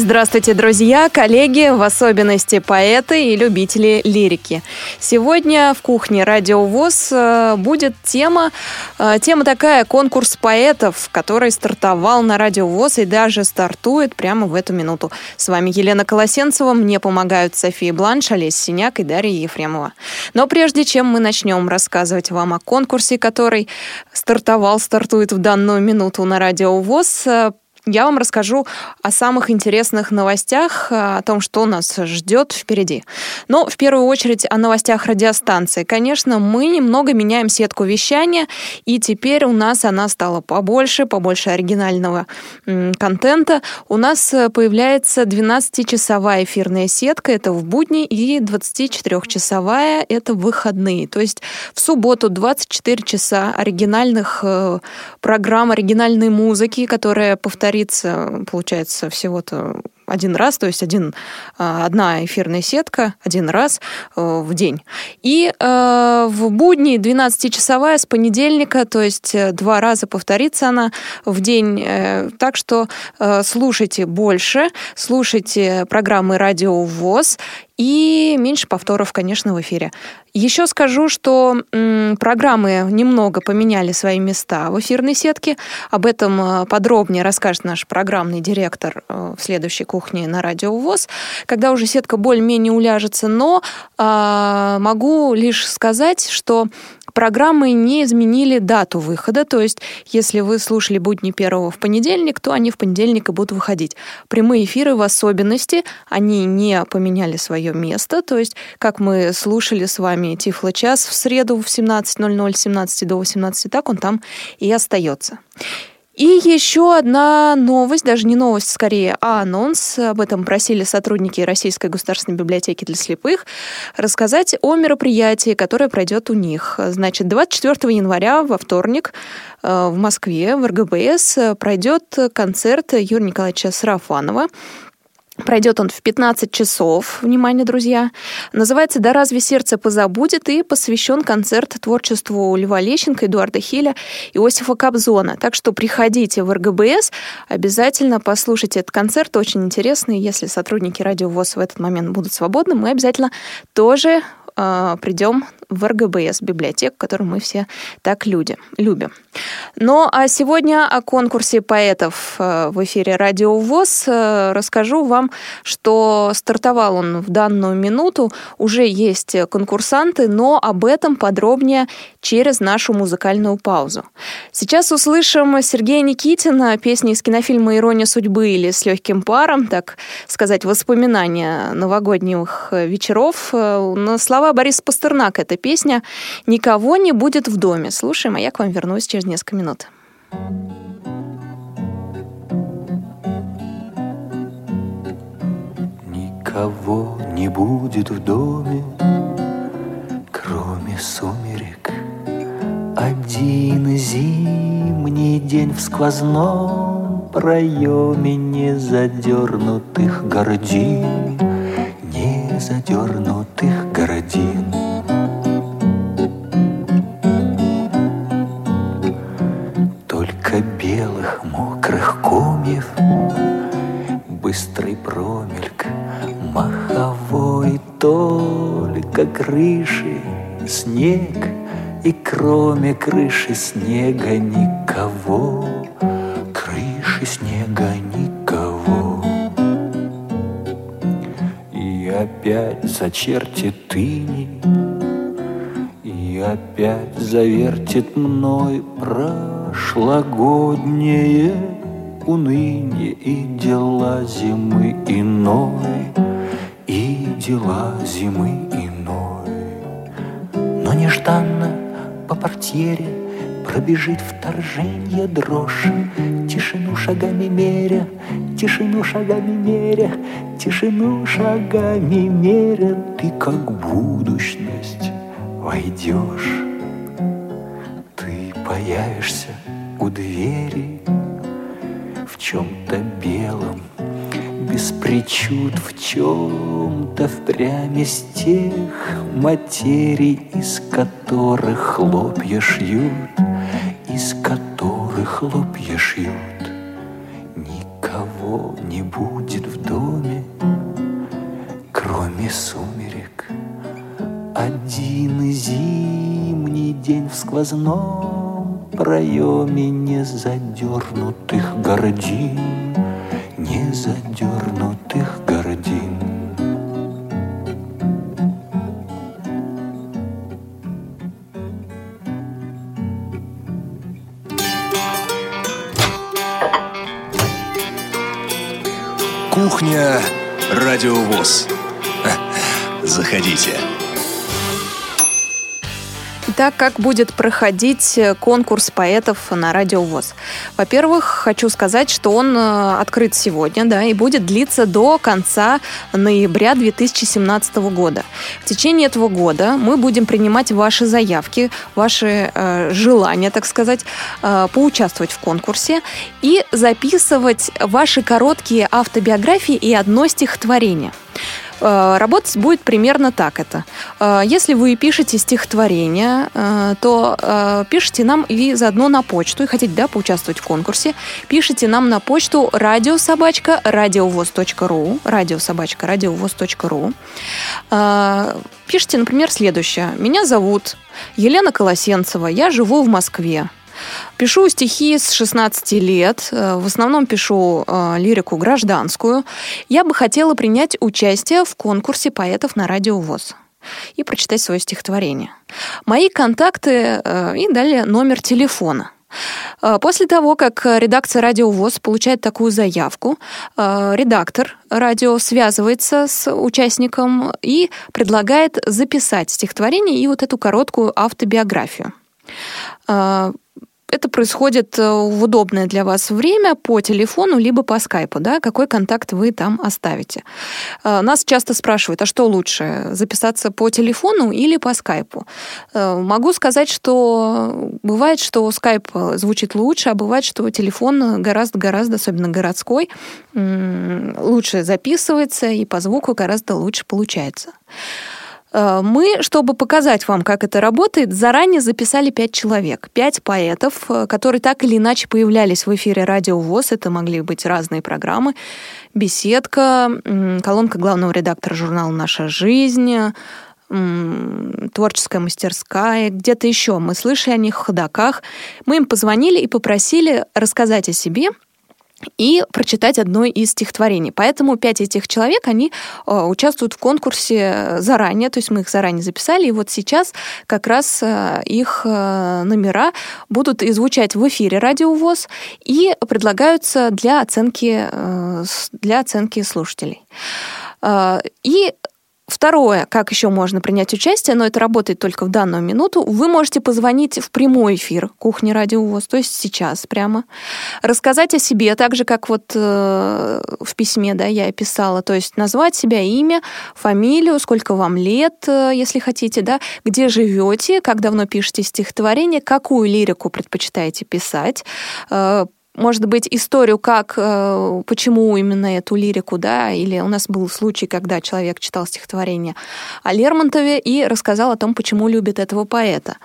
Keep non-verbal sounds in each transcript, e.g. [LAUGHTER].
Здравствуйте, друзья, коллеги, в особенности поэты и любители лирики. Сегодня в кухне Радио ВОЗ э, будет тема, э, тема такая, конкурс поэтов, который стартовал на Радио ВОЗ и даже стартует прямо в эту минуту. С вами Елена Колосенцева, мне помогают София Бланш, Олесь Синяк и Дарья Ефремова. Но прежде чем мы начнем рассказывать вам о конкурсе, который стартовал, стартует в данную минуту на Радио ВОЗ, э, я вам расскажу о самых интересных новостях, о том, что нас ждет впереди. Но в первую очередь о новостях радиостанции. Конечно, мы немного меняем сетку вещания, и теперь у нас она стала побольше, побольше оригинального контента. У нас э, появляется 12-часовая эфирная сетка, это в будни, и 24-часовая, это выходные. То есть в субботу 24 часа оригинальных э, программ, оригинальной музыки, которая повторяется говорится, получается, всего-то один раз, то есть один, а, одна эфирная сетка один раз э, в день. И э, в будни 12-часовая с понедельника, то есть э, два раза повторится она в день. Так что слушайте больше, слушайте программы «Радио ВОЗ» и меньше повторов, конечно, в эфире. Еще скажу, что м, программы немного поменяли свои места в эфирной сетке. Об этом подробнее расскажет наш программный директор в следующей кухне на Радио ВОЗ, когда уже сетка более-менее уляжется. Но э, могу лишь сказать, что программы не изменили дату выхода, то есть если вы слушали будни первого в понедельник, то они в понедельник и будут выходить. Прямые эфиры в особенности, они не поменяли свое место, то есть как мы слушали с вами Тифло-час в среду в 17.00, 17 до 18, так он там и остается. И еще одна новость, даже не новость, скорее, а анонс. Об этом просили сотрудники Российской государственной библиотеки для слепых рассказать о мероприятии, которое пройдет у них. Значит, 24 января, во вторник, э, в Москве, в РГБС, пройдет концерт Юрия Николаевича Сарафанова. Пройдет он в 15 часов, внимание, друзья. Называется «Да разве сердце позабудет» и посвящен концерт творчеству Льва Лещенко, Эдуарда Хиля, Иосифа Кобзона. Так что приходите в РГБС, обязательно послушайте этот концерт, очень интересный. Если сотрудники Радио ВОЗ в этот момент будут свободны, мы обязательно тоже э, придем в РГБС, библиотеку, которую мы все так люди, любим. Ну, а сегодня о конкурсе поэтов э, в эфире Радио ВОЗ э, расскажу вам, что стартовал он в данную минуту, уже есть конкурсанты, но об этом подробнее через нашу музыкальную паузу. Сейчас услышим Сергея Никитина, песни из кинофильма «Ирония судьбы» или «С легким паром», так сказать, воспоминания новогодних вечеров. Э, на слова Бориса Пастернака эта песня «Никого не будет в доме». Слушаем, а я к вам вернусь через несколько минут. Никого не будет в доме, кроме сумерек. Один зимний день в сквозном проеме не задернутых гордин, не задернутых гордин. быстрый промельк, маховой только крыши, снег, и кроме крыши снега никого, крыши снега никого. И опять зачертит тыни, и опять завертит мной прошлогоднее уныние и дела зимы иной, и дела зимы иной. Но нежданно по портьере пробежит вторжение дрожь, тишину шагами меря, тишину шагами меря, тишину шагами меря, ты как будущность войдешь, ты появишься у двери, чем-то белом, без причуд в чем-то впрямь из тех материй, из которых хлопья шьют, из которых хлопья шьют. Никого не будет в доме, кроме сумерек. Один зимний день в сквозном проеме не задернутых гордин, не задернутых гордин. Кухня Радиовоз. Заходите. Итак, как будет проходить э, конкурс поэтов на Радио ВОЗ? Во-первых, хочу сказать, что он э, открыт сегодня, да, и будет длиться до конца ноября 2017 года. В течение этого года мы будем принимать ваши заявки, ваши э, желания, так сказать, э, поучаствовать в конкурсе и записывать ваши короткие автобиографии и одно стихотворение. Э, работать будет примерно так это. Э, если вы пишете стихотворение, э, то пишите нам и заодно на почту, и хотите да, поучаствовать в конкурсе, пишите нам на почту радиособачка радиовоз.ру радиособачка радиовоз.ру Пишите, например, следующее. Меня зовут Елена Колосенцева, я живу в Москве. Пишу стихи с 16 лет, э, в основном пишу э, лирику гражданскую. Я бы хотела принять участие в конкурсе поэтов на радио ВОЗ и прочитать свое стихотворение. Мои контакты э, и далее номер телефона. После того, как редакция «Радио ВОЗ» получает такую заявку, редактор радио связывается с участником и предлагает записать стихотворение и вот эту короткую автобиографию. Это происходит э, в удобное для вас время по телефону либо по скайпу, да, какой контакт вы там оставите. Э, нас часто спрашивают, а что лучше, записаться по телефону или по скайпу? Э, могу сказать, что бывает, что скайп звучит лучше, а бывает, что телефон гораздо-гораздо, особенно городской, лучше записывается и по звуку гораздо лучше получается. Э, мы, чтобы показать вам, как это работает, заранее записали пять человек, пять поэтов, э, которые так или иначе появлялись в эфире Радио ВОЗ. Это могли быть разные программы. «Беседка», колонка главного редактора журнала «Наша жизнь», творческая мастерская, где-то еще. Мы слышали о них в ходаках. Мы им позвонили и попросили рассказать о себе – и прочитать одно из стихотворений. Поэтому пять этих человек, они э, участвуют в конкурсе заранее, то есть мы их заранее записали, и вот сейчас как раз э, их э, номера будут и звучать в эфире Радио ВОЗ и предлагаются для оценки, э, для оценки слушателей. Э, и Второе, как еще можно принять участие, но это работает только в данную минуту, вы можете позвонить в прямой эфир Кухни Радио ВОЗ, то есть сейчас прямо, рассказать о себе, так же, как вот э, в письме, да, я писала, то есть назвать себя имя, фамилию, сколько вам лет, э, если хотите, да, где живете, как давно пишете стихотворение, какую лирику предпочитаете писать, э, может быть, историю, как, э, почему именно эту лирику, да, или у нас был случай, когда человек читал стихотворение о Лермонтове и рассказал о том, почему любит этого поэта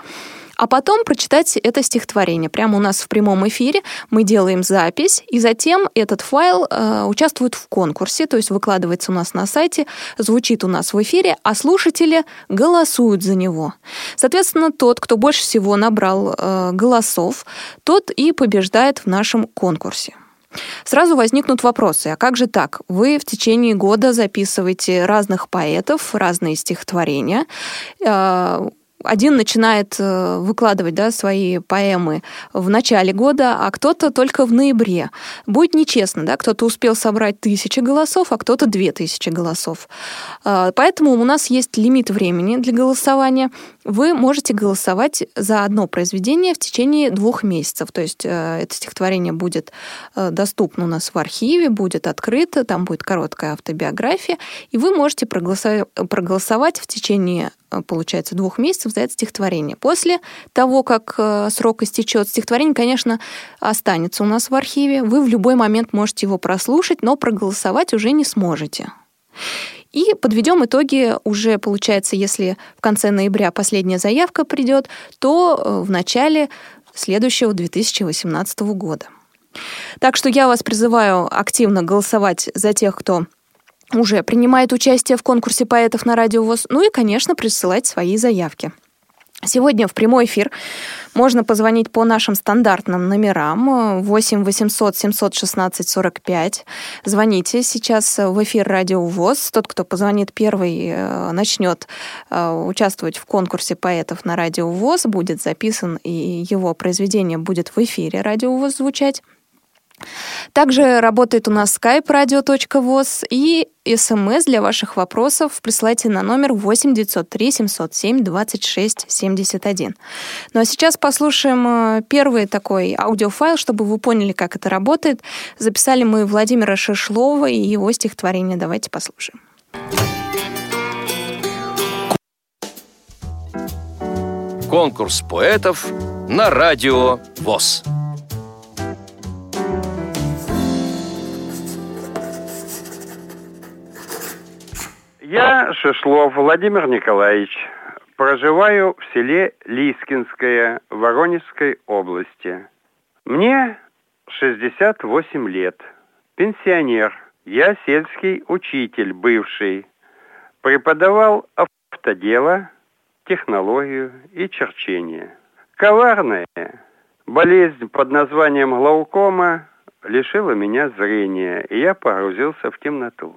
а потом прочитать это стихотворение. Прямо у нас в прямом эфире мы делаем запись, и затем этот файл э, участвует в конкурсе, то есть выкладывается у нас на сайте, звучит у нас в эфире, а слушатели голосуют за него. Соответственно, тот, кто больше всего набрал э, голосов, тот и побеждает в нашем конкурсе. Сразу возникнут вопросы, а как же так? Вы в течение года записываете разных поэтов, разные стихотворения, э, один начинает э, выкладывать да, свои поэмы в начале года, а кто-то только в ноябре. Будет нечестно, да, кто-то успел собрать тысячи голосов, а кто-то две тысячи голосов. А, поэтому у нас есть лимит времени для голосования. вы можете голосовать за одно произведение в течение двух месяцев. То есть э, это стихотворение будет э, доступно у нас в архиве, будет открыто, там будет короткая автобиография, и вы можете проголосовать, в течение э, получается, двух месяцев за это стихотворение. После того, как срок истечет, стихотворение, конечно, останется у нас в архиве. Вы в любой момент можете его прослушать, но проголосовать уже не сможете. И подведем итоги уже, получается, если в конце ноября последняя заявка придет, то э, в начале следующего 2018 года. Так что я вас призываю активно голосовать за тех, кто уже принимает участие в конкурсе поэтов на Радио ВОЗ, ну и, конечно, присылать свои заявки. Сегодня в прямой эфир можно позвонить по нашим стандартным номерам 8 800 716 45. Звоните сейчас в эфир Радио ВОЗ. Тот, кто позвонит первый, э, начнет э, участвовать в конкурсе поэтов на Радио ВОЗ, будет записан, и его произведение будет в эфире Радио ВОЗ звучать. Также работает у нас skype radio.voz и смс для ваших вопросов присылайте на номер 8 903 707 26 71. Ну а сейчас послушаем э, первый такой аудиофайл, чтобы вы поняли, как это работает. Записали мы Владимира Шишлова и его стихотворение. Давайте послушаем. Конкурс поэтов на радио ВОЗ. Я Шишлов Владимир Николаевич. Проживаю в селе Лискинское Воронежской области. Мне 68 лет. Пенсионер. Я сельский учитель бывший. Преподавал автодело, технологию и черчение. Коварная болезнь под названием глаукома лишила меня зрения, и я погрузился в темноту.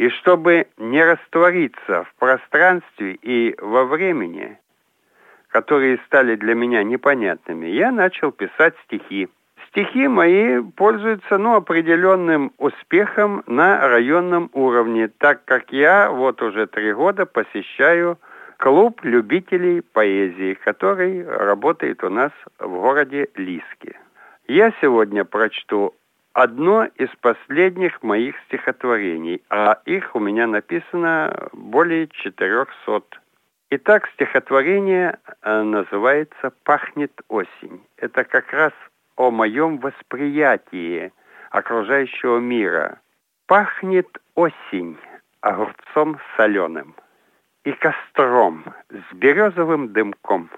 И чтобы не раствориться в пространстве и во времени, которые стали для меня непонятными, я начал писать стихи. Стихи мои пользуются ну, определенным успехом на районном уровне, так как я вот уже три года посещаю клуб любителей поэзии, который работает у нас в городе Лиске. Я сегодня прочту одно из последних моих стихотворений, а их у меня написано более 400. Итак, стихотворение э, называется «Пахнет осень». Это как раз о моем восприятии окружающего мира. Пахнет осень огурцом соленым и костром с березовым дымком.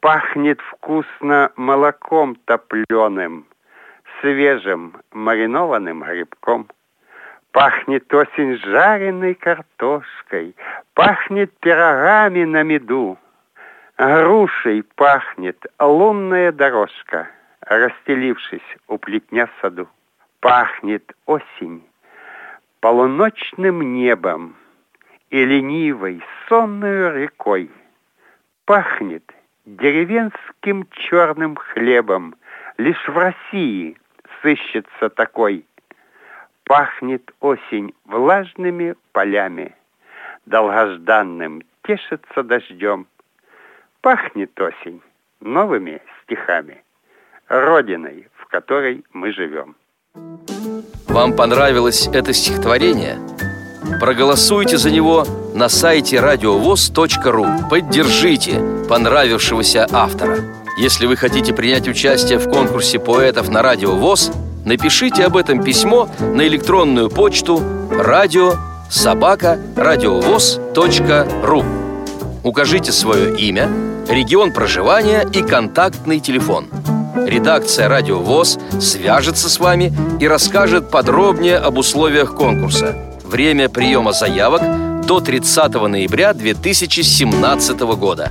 Пахнет вкусно молоком топленым – свежим маринованным грибком. Пахнет осень жареной картошкой, пахнет пирогами на меду. Грушей пахнет лунная дорожка, расстелившись у плетня в саду. Пахнет осень полуночным небом и ленивой сонной рекой. Пахнет деревенским черным хлебом, лишь в России сыщется такой. Пахнет осень влажными полями, долгожданным тешится дождем. Пахнет осень новыми стихами, родиной, в которой мы живем. Вам понравилось это стихотворение? Проголосуйте за него на сайте радиовоз.ру. Поддержите понравившегося автора. Если вы хотите принять участие в конкурсе поэтов на Радио ВОЗ, напишите об этом письмо на электронную почту радио собака радиовоз.ру Укажите свое имя, регион проживания и контактный телефон. Редакция «Радио ВОЗ» свяжется с вами и расскажет подробнее об условиях конкурса. Время приема заявок до 30 ноября 2017 года.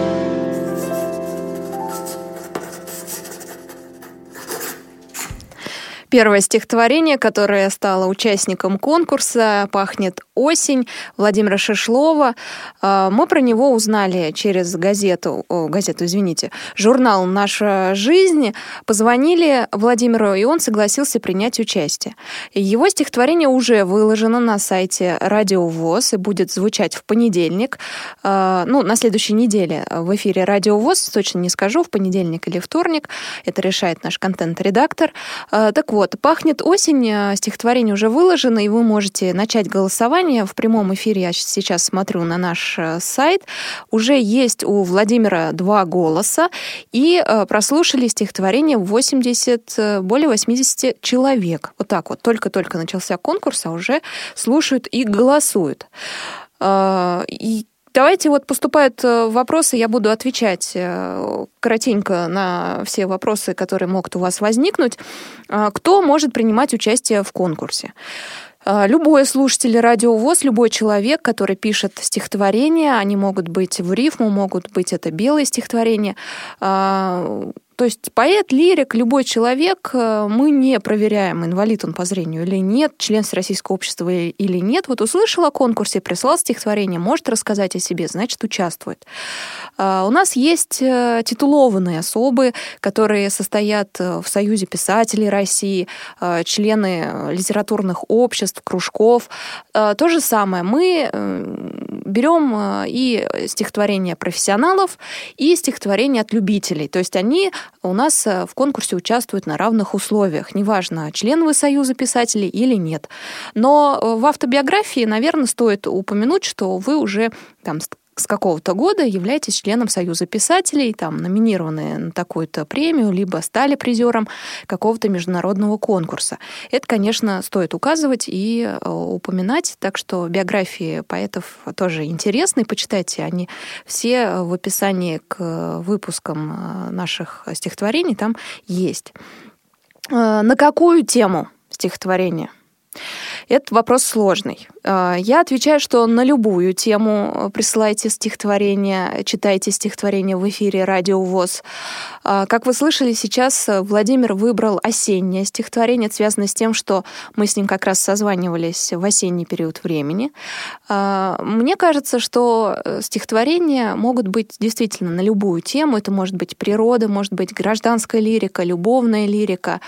Первое стихотворение, которое стало участником конкурса, пахнет «Осень» Владимира Шишлова. А, мы про него узнали через газету, газету, извините, журнал «Наша жизнь». Позвонили Владимиру, и он согласился принять участие. Его стихотворение уже выложено на сайте Радио ВОЗ и будет звучать в понедельник. А, ну, на следующей неделе в эфире Радио ВОЗ, точно не скажу, в понедельник или вторник. Это решает наш контент-редактор. А, так вот, «Пахнет осень» стихотворение уже выложено, и вы можете начать голосование. В прямом эфире я сейчас смотрю на наш э, сайт. Уже есть у Владимира два голоса, и э, прослушали стихотворение 80, э, более 80 человек. Вот так вот. Только-только начался конкурс, а уже слушают и голосуют. И Давайте вот поступают вопросы, я буду отвечать коротенько на все вопросы, которые могут у вас возникнуть. Кто может принимать участие в конкурсе? Любой слушатель радио ВОЗ, любой человек, который пишет стихотворения, они могут быть в рифму, могут быть это белые стихотворения, то есть поэт, лирик, любой человек, э, мы не проверяем, инвалид он по зрению или нет, член Всероссийского общества или нет. Вот услышал о конкурсе, прислал стихотворение, может рассказать о себе, значит, участвует. А, у нас есть э, титулованные особы, которые состоят э, в Союзе писателей России, члены литературных обществ, кружков. То же самое. Мы берем и стихотворения профессионалов, и стихотворения от любителей. То есть они у нас э, в конкурсе участвуют на равных условиях. Неважно, член вы Союза писателей или нет. Но э, в автобиографии, наверное, стоит упомянуть, что вы уже там с какого-то года являетесь членом Союза писателей, там, номинированы на такую-то премию, либо стали призером какого-то международного конкурса. Это, конечно, стоит указывать и э, упоминать, так что биографии поэтов тоже интересны, почитайте, они все в описании к выпускам э, наших стихотворений там есть. Э, на какую тему стихотворения? Это вопрос сложный. А, я отвечаю, что на любую тему э, присылайте стихотворение, читайте стихотворение в эфире Радио ВОЗ. А, как вы слышали, сейчас Владимир выбрал осеннее стихотворение, связанное с тем, что мы с ним как раз созванивались в осенний период времени. Мне кажется, что э, стихотворения могут быть действительно на любую тему. Это может быть природа, может быть гражданская лирика, любовная лирика.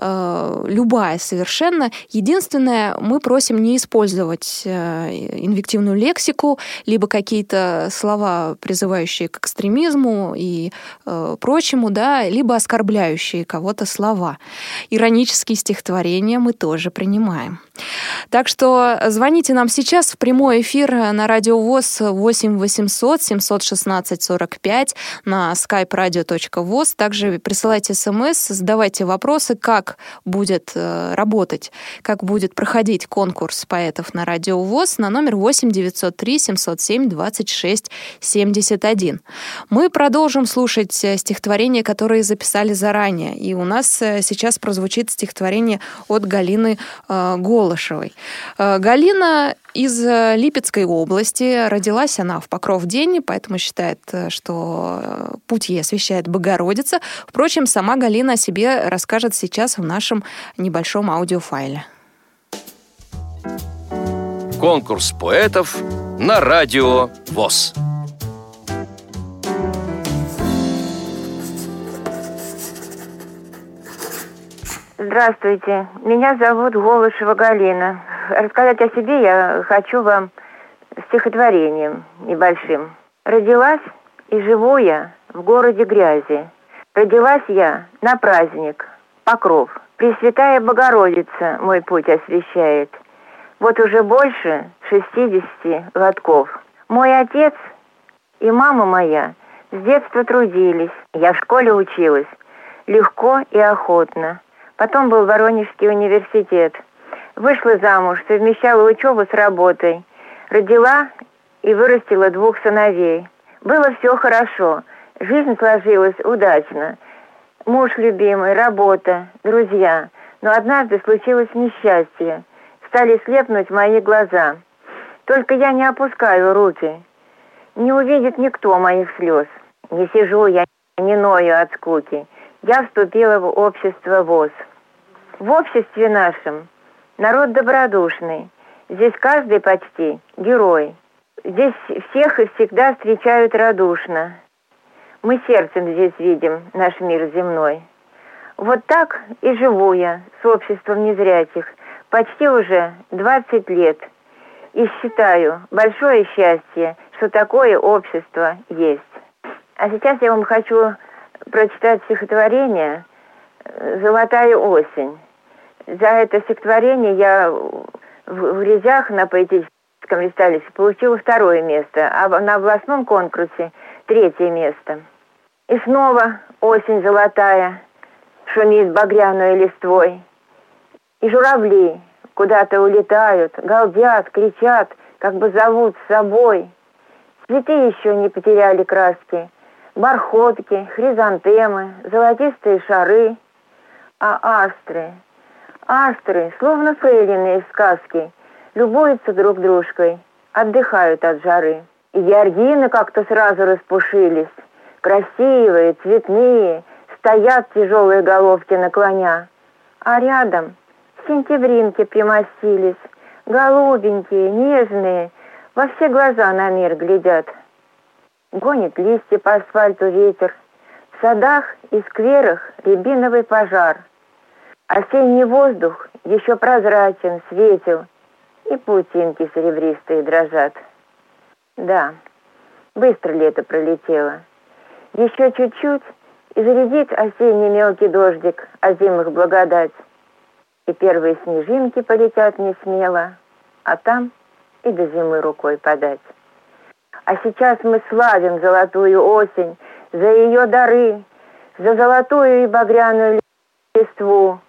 Э, любая совершенно. Единственное, мы просим не использовать э, инвективную лексику, либо какие-то слова, призывающие к экстремизму и э, прочему, да, либо оскорбляющие кого-то слова. Иронические стихотворения мы тоже принимаем. Так что звоните нам сейчас в прямой эфир на радио ВОЗ 8 800 716 45 на skype radio.voz. Также присылайте смс, задавайте вопросы, как будет э, работать, как будет проходить конкурс поэтов на радио ВОЗ на номер 8 903 707 26 71. Мы продолжим слушать э, стихотворения, которые записали заранее. И у нас э, сейчас прозвучит стихотворение от Галины Голышевой. Галина из Липецкой области. Родилась она в Покров день, поэтому считает, что путь ей освещает Богородица. Впрочем, сама Галина о себе расскажет сейчас в нашем небольшом аудиофайле. Конкурс поэтов на радио ВОЗ. Здравствуйте, меня зовут Голышева Галина. Рассказать о себе я хочу вам стихотворением небольшим. Родилась и живу я в городе грязи. Родилась я на праздник, покров. Пресвятая Богородица мой путь освещает. Вот уже больше шестидесяти годков. Мой отец и мама моя с детства трудились. Я в школе училась легко и охотно. Потом был Воронежский университет. Вышла замуж, совмещала учебу с работой. Родила и вырастила двух сыновей. Было все хорошо. Жизнь сложилась удачно. Муж любимый, работа, друзья. Но однажды случилось несчастье. Стали слепнуть мои глаза. Только я не опускаю руки. Не увидит никто моих слез. Не сижу я, не ною от скуки. Я вступила в общество ВОЗ. В обществе нашем народ добродушный. Здесь каждый почти герой. Здесь всех и всегда встречают радушно. Мы сердцем здесь видим наш мир земной. Вот так и живу я с обществом незрячих почти уже 20 лет. И считаю большое счастье, что такое общество есть. А сейчас я вам хочу прочитать стихотворение «Золотая осень». За это стихотворение я в, Резях на поэтическом листалище получила второе место, а на областном конкурсе третье место. И снова осень золотая шумит багряной листвой. И журавли куда-то улетают, галдят, кричат, как бы зовут с собой. Цветы еще не потеряли краски, бархотки, хризантемы, золотистые шары. А астры, астры, словно фрейлины из сказки, любуются друг дружкой, отдыхают от жары. И георгины как-то сразу распушились, красивые, цветные, стоят тяжелые головки наклоня. А рядом сентябринки примостились, голубенькие, нежные, во все глаза на мир глядят. Гонит листья по асфальту ветер, в садах и скверах рябиновый пожар. Осенний воздух еще прозрачен, светил, и паутинки серебристые дрожат. Да, быстро лето пролетело. Еще чуть-чуть, и зарядит осенний мелкий дождик, о зимах благодать. И первые снежинки полетят не смело, а там и до зимы рукой подать. А сейчас мы славим золотую осень за ее дары, за золотую и багряную листву,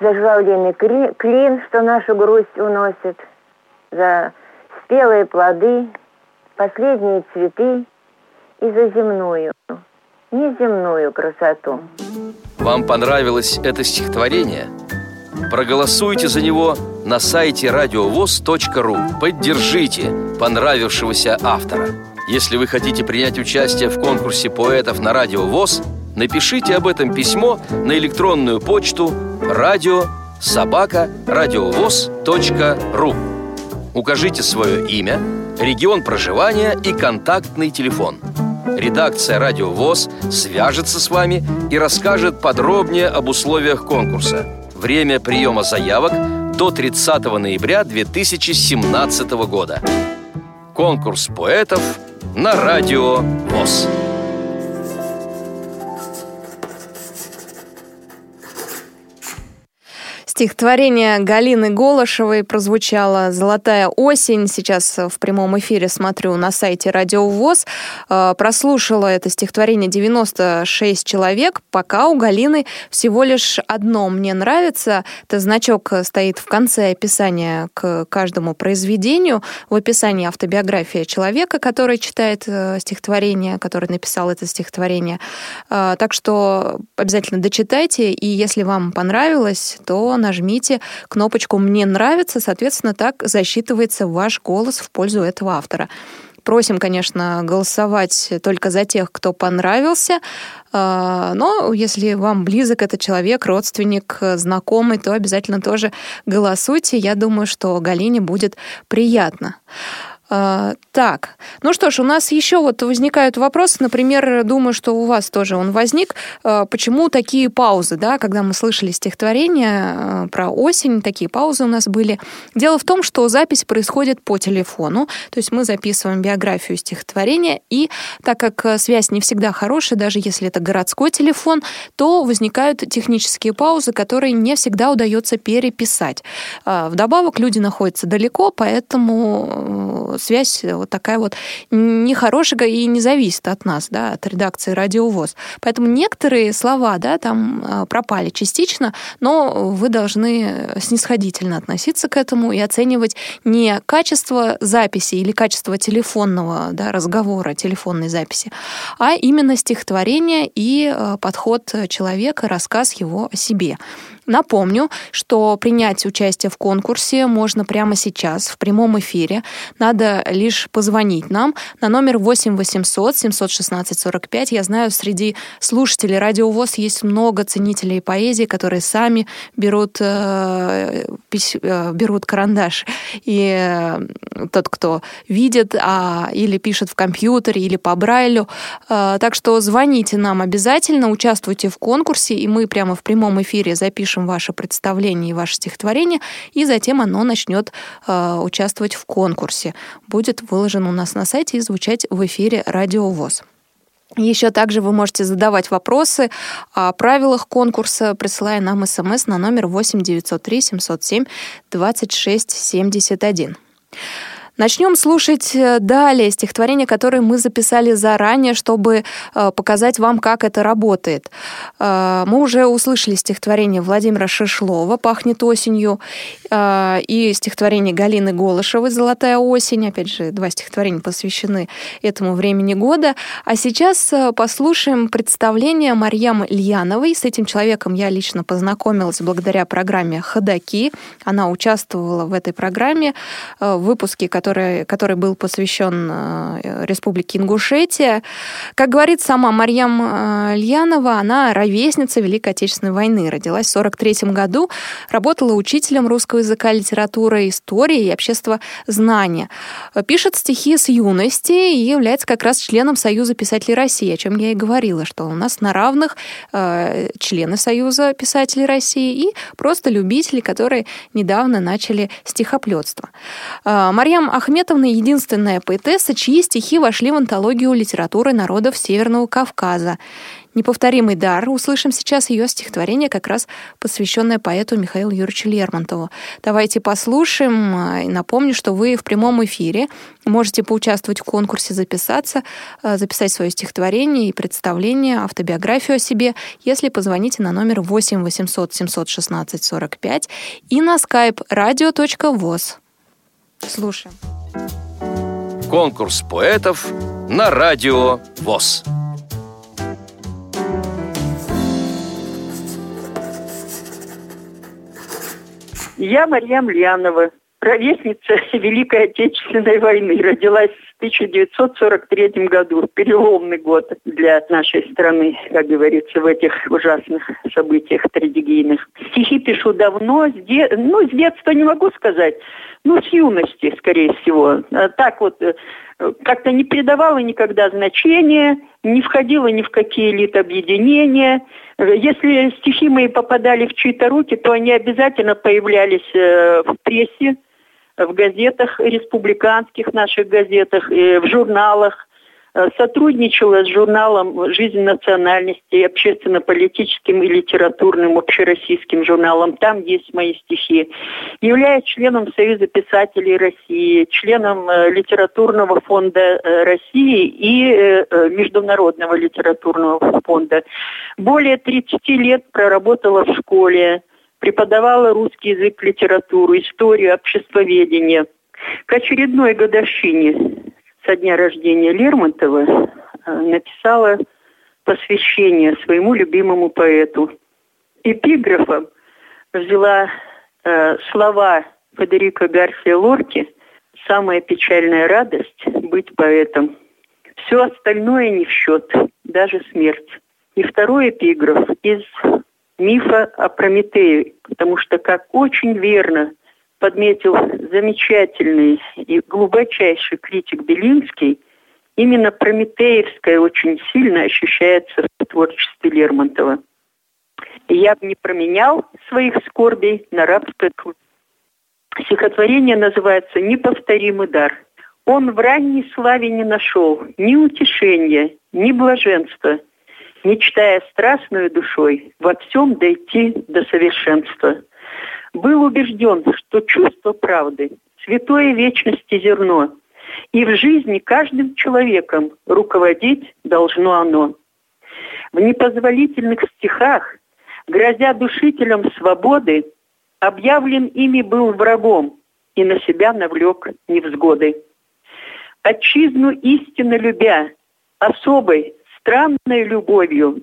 за журавлиный клин, что нашу грусть уносит, за спелые плоды, последние цветы и за земную, неземную красоту. Вам понравилось это стихотворение? Проголосуйте за него на сайте радиовоз.ру. Поддержите понравившегося автора. Если вы хотите принять участие в конкурсе поэтов на Радио ВОЗ, напишите об этом письмо на электронную почту радио собака радиовоз.ру. Укажите свое имя, регион проживания и контактный телефон. Редакция «Радио ВОЗ» свяжется с вами и расскажет подробнее об условиях конкурса – Время приема заявок до 30 ноября 2017 года. Конкурс поэтов на радио ВОЗ. Стихотворение Галины Голышевой прозвучало «Золотая осень». Сейчас в прямом эфире смотрю на сайте Радио ВОЗ. Э, прослушала это стихотворение 96 человек. Пока у Галины всего лишь одно мне нравится. Это значок стоит в конце описания к каждому произведению. В описании автобиография человека, который читает э, стихотворение, который написал это стихотворение. Э, так что обязательно дочитайте. И если вам понравилось, то нажмите кнопочку «Мне нравится», соответственно, так засчитывается ваш голос в пользу этого автора. Просим, конечно, голосовать только за тех, кто понравился. А, но если вам близок этот человек, родственник, знакомый, то обязательно тоже голосуйте. Я думаю, что Галине будет приятно. А, так, ну что ж, у нас еще вот возникают вопросы, например, думаю, что у вас тоже он возник, а, почему такие паузы, да, когда мы слышали стихотворение а, про осень, такие паузы у нас были. Дело в том, что запись происходит по телефону, то есть мы записываем биографию стихотворения, и так как связь не всегда хорошая, даже если это городской телефон, то возникают технические паузы, которые не всегда удается переписать. Вдобавок люди находятся далеко, поэтому связь вот такая вот нехорошая и не зависит от нас, да, от редакции Радиовоз. Поэтому некоторые слова, да, там а, пропали частично, но вы должны снисходительно относиться к этому и оценивать не качество записи или качество телефонного да, разговора, телефонной записи, а именно стихотворение и подход человека, рассказ его о себе. Напомню, что принять участие в конкурсе можно прямо сейчас, в прямом эфире. Надо лишь позвонить нам на номер 8 800 716 45. Я знаю, среди слушателей Радио ВОЗ есть много ценителей поэзии, которые сами берут, э, пись, э, берут карандаш. И э, тот, кто видит а, или пишет в компьютере, или по Брайлю. Э, так что звоните нам обязательно, участвуйте в конкурсе, и мы прямо в прямом эфире запишем запишем ваше представление и ваше стихотворение, и затем оно начнет э, участвовать в конкурсе. Будет выложено у нас на сайте и звучать в эфире Радио ВОЗ. Еще также вы можете задавать вопросы о правилах конкурса, присылая нам смс на номер 8 903 707 26 71. Начнем слушать э, далее стихотворение, которое мы записали заранее, чтобы э, показать вам, как это работает. Э, мы уже услышали стихотворение Владимира Шишлова «Пахнет осенью» и стихотворение Галины Голышевой «Золотая осень». Опять же, два стихотворения посвящены этому времени года. А сейчас послушаем представление Марьям Ильяновой. С этим человеком я лично познакомилась благодаря программе «Ходоки». Она участвовала в этой программе в выпуске, который, который был посвящен э, Республике Ингушетия. Как говорит сама Марьям э, Ильянова, она ровесница Великой Отечественной войны. Родилась в 1943 году, работала учителем русского языка, литературы, истории и общества знания. Пишет стихи с юности и является как раз членом Союза писателей России, о чем я и говорила, что у нас на равных э, члены Союза писателей России и просто любители, которые недавно начали стихоплетство. Э, Марьям Ахметовна единственная поэтесса, чьи стихи вошли в антологию литературы народов Северного Кавказа. Неповторимый дар. Услышим сейчас ее стихотворение, как раз посвященное поэту Михаилу Юрьевичу Лермонтову. Давайте послушаем. И напомню, что вы в прямом эфире можете поучаствовать в конкурсе, записаться, э, записать свое стихотворение и представление, автобиографию о себе, если позвоните на номер 8 800 716 45 и на skype radio.voz. Слушаем. Конкурс поэтов на радио ВОЗ. Я Марья Млянова, ровесница [LAUGHS] Великой Отечественной войны. Родилась в 1943 году, переломный год для нашей страны, как говорится, в этих ужасных событиях трагедийных. Стихи пишу давно, с де... ну, с детства не могу сказать, ну, с юности, скорее всего. А так вот, э, как-то не придавала никогда значения, не входила ни в какие литобъединения. Если стихи мои попадали в чьи-то руки, то они обязательно появлялись э, в прессе, в газетах, республиканских наших газетах, в журналах. Э, сотрудничала с журналом «Жизнь национальности», общественно-политическим и литературным общероссийским журналом. Там есть мои стихи. Являюсь членом Союза писателей России, членом э, Литературного фонда э, России и Международного литературного фонда. Более 30 лет проработала в школе, преподавала русский язык, литературу, историю, обществоведение. К очередной годовщине со дня рождения Лермонтова э, написала посвящение своему любимому поэту. Эпиграфом взяла э, слова Федерико Гарсия Лорки «Самая печальная радость – быть поэтом. Все остальное не в счет, даже смерть». И второй эпиграф из мифа о Прометее, потому что, как очень верно – подметил замечательный и глубочайший критик Белинский, именно Прометеевская очень сильно ощущается в творчестве Лермонтова. я бы не променял своих скорбей на рабское труд. Стихотворение называется «Неповторимый дар». Он в ранней славе не нашел ни утешения, ни блаженства, мечтая страстной душой во всем дойти до совершенства – был убежден, что чувство правды – святое вечности зерно, и в жизни каждым человеком руководить должно оно. В непозволительных стихах, грозя душителям свободы, объявлен ими был врагом и на себя навлек невзгоды. Отчизну истинно любя, особой, странной любовью,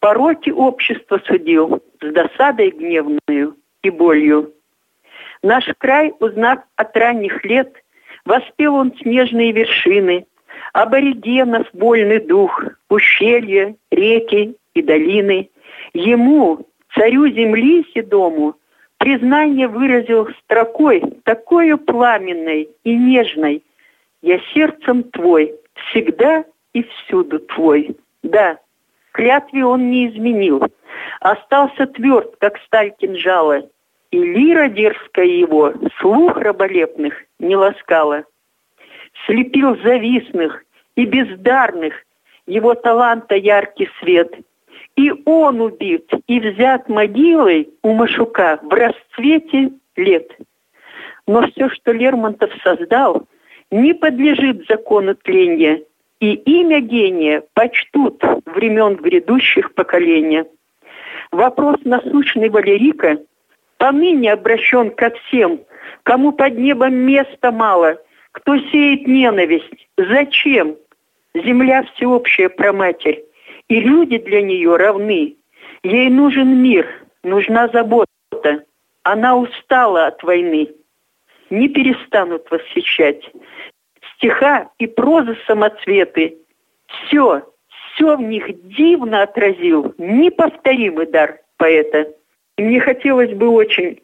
пороки общества судил – с досадой гневную и болью. Наш край, узнав от ранних лет, воспел он снежные вершины, аборигенов вольный дух, ущелья, реки и долины. Ему, царю земли седому, признание выразил строкой, такой пламенной и нежной. Я сердцем твой, всегда и всюду твой. Да, клятве он не изменил, остался тверд, как сталь кинжала, и лира дерзкая его слух раболепных не ласкала. Слепил завистных и бездарных его таланта яркий свет. И он убит и взят могилой у Машука в расцвете лет. Но все, что Лермонтов создал, не подлежит закону тления, и имя гения почтут времен грядущих поколения. Вопрос насущный Валерика поныне обращен ко всем, кому под небом места мало, кто сеет ненависть. Зачем? Земля всеобщая проматерь, и люди для нее равны. Ей нужен мир, нужна забота. Она устала от войны. Не перестанут восхищать. Стиха и проза самоцветы. Все, все в них дивно отразил неповторимый дар поэта. И мне хотелось бы очень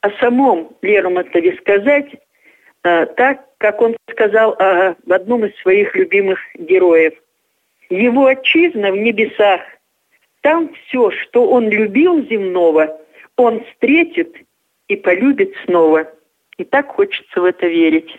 о самом Лермонтове сказать, э, так, как он сказал о, в одном из своих любимых героев. Его отчизна в небесах. Там все, что он любил земного, он встретит и полюбит снова. И так хочется в это верить.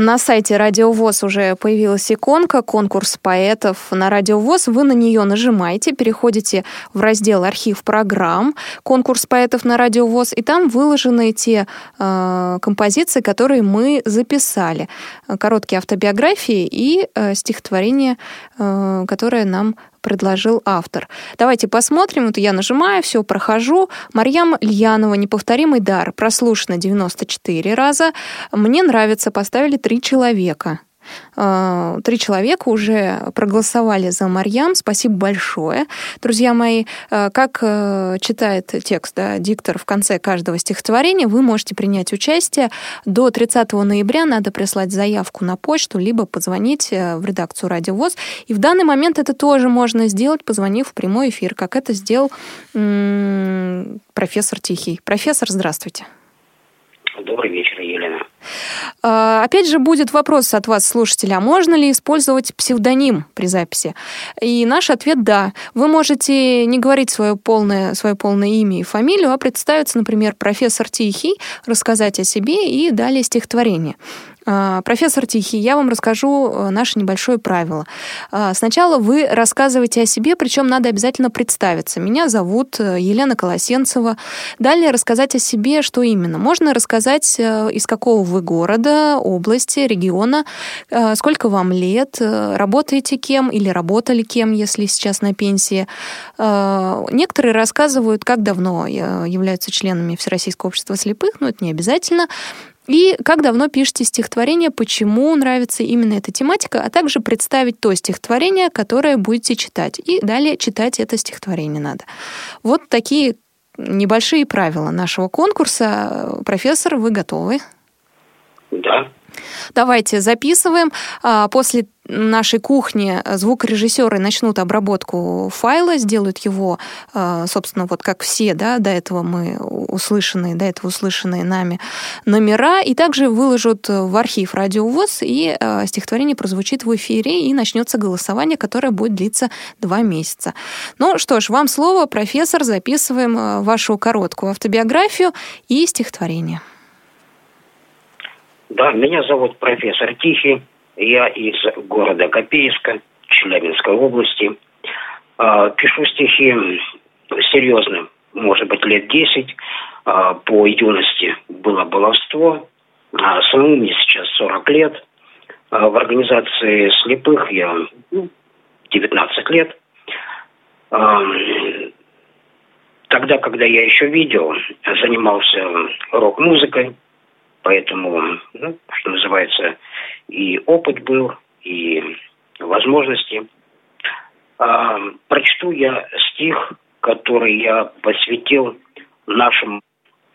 На сайте Радио ВОС уже появилась иконка «Конкурс поэтов» на Радио ВОС. Вы на нее нажимаете, переходите в раздел «Архив программ», «Конкурс поэтов» на Радио ВОС, и там выложены те э, композиции, которые мы записали. Короткие автобиографии и э, стихотворения, э, которые нам предложил автор. Давайте посмотрим. Вот я нажимаю, все, прохожу. Марьям Льянова, «Неповторимый дар». Прослушано 94 раза. Мне нравится, поставили три человека. Э, три человека уже проголосовали за Марьям. Спасибо большое. Друзья мои, э, как э, читает текст да, диктор в конце каждого стихотворения, вы можете принять участие. До 30 ноября надо прислать заявку на почту, либо позвонить в редакцию Радио ВОЗ. И в данный момент это тоже можно сделать, позвонив в прямой эфир, как это сделал м- профессор Тихий. Профессор, здравствуйте. Добрый вечер. А, опять же, будет вопрос от вас, слушателя, а можно ли использовать псевдоним при записи? И наш ответ – да. Вы можете не говорить свое полное, свое полное имя и фамилию, а представиться, например, профессор Тихий, рассказать о себе и далее стихотворение. А, профессор Тихий, я вам расскажу э, наше небольшое правило. А, сначала вы рассказываете о себе, причем надо обязательно представиться. Меня зовут э, Елена Колосенцева. Далее рассказать о себе, что именно. Можно рассказать, э, из какого вы города, области, региона, сколько вам лет, работаете кем или работали кем, если сейчас на пенсии. Некоторые рассказывают, как давно являются членами Всероссийского общества слепых, но это не обязательно. И как давно пишете стихотворение, почему нравится именно эта тематика, а также представить то стихотворение, которое будете читать. И далее читать это стихотворение надо. Вот такие небольшие правила нашего конкурса. Профессор, вы готовы? Да. Давайте записываем. А, после нашей кухни звукорежиссеры начнут обработку файла, сделают его, а, собственно, вот как все, да, до этого мы услышанные, до этого услышанные нами номера, и также выложат в архив радиовоз, и а, стихотворение прозвучит в эфире, и начнется голосование, которое будет длиться два месяца. Ну что ж, вам слово, профессор, записываем вашу короткую автобиографию и стихотворение. Да, меня зовут профессор Тихий. Я из города Копейска, Челябинской области. А, пишу стихи серьезно, может быть, лет десять. А, по юности было баловство. А самому мне сейчас 40 лет. В организации слепых я 19 лет. Тогда, когда я еще видел, занимался рок-музыкой, Поэтому, ну, что называется, и опыт был, и возможности. А, прочту я стих, который я посвятил нашему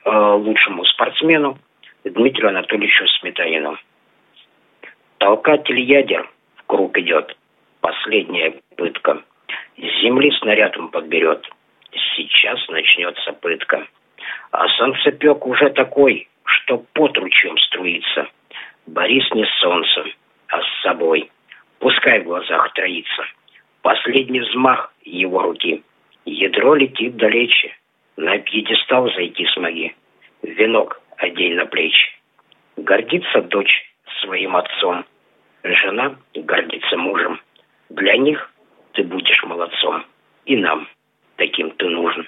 а, лучшему спортсмену Дмитрию Анатольевичу Сметанину. Толкатель ядер в круг идет. Последняя пытка. С земли снаряд он подберет. Сейчас начнется пытка. А солнцепек уже такой, что под ручьем струится. Борис не с солнцем, а с собой. Пускай в глазах троится. Последний взмах его руки. Ядро летит далече. На пьедестал зайти смоги. Венок одень на плечи. Гордится дочь своим отцом. Жена гордится мужем. Для них ты будешь молодцом. И нам таким ты нужен.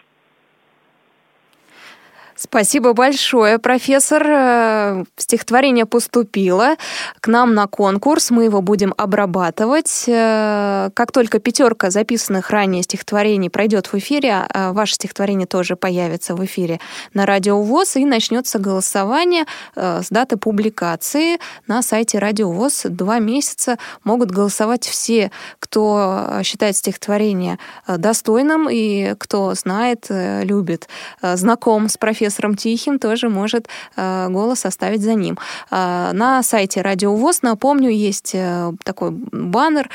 Спасибо большое, профессор. Э, стихотворение поступило к нам на конкурс. Мы его будем обрабатывать. Э, как только пятерка записанных ранее стихотворений пройдет в эфире, а ваше стихотворение тоже появится в эфире на Радио ВОЗ, и начнется голосование э, с даты публикации на сайте Радио ВОЗ. Два месяца могут голосовать все, кто считает стихотворение достойным и кто знает, любит, знаком с профессором Тихим тоже может э, голос оставить за ним. Э, на сайте Радио ВОЗ, напомню, есть э, такой баннер,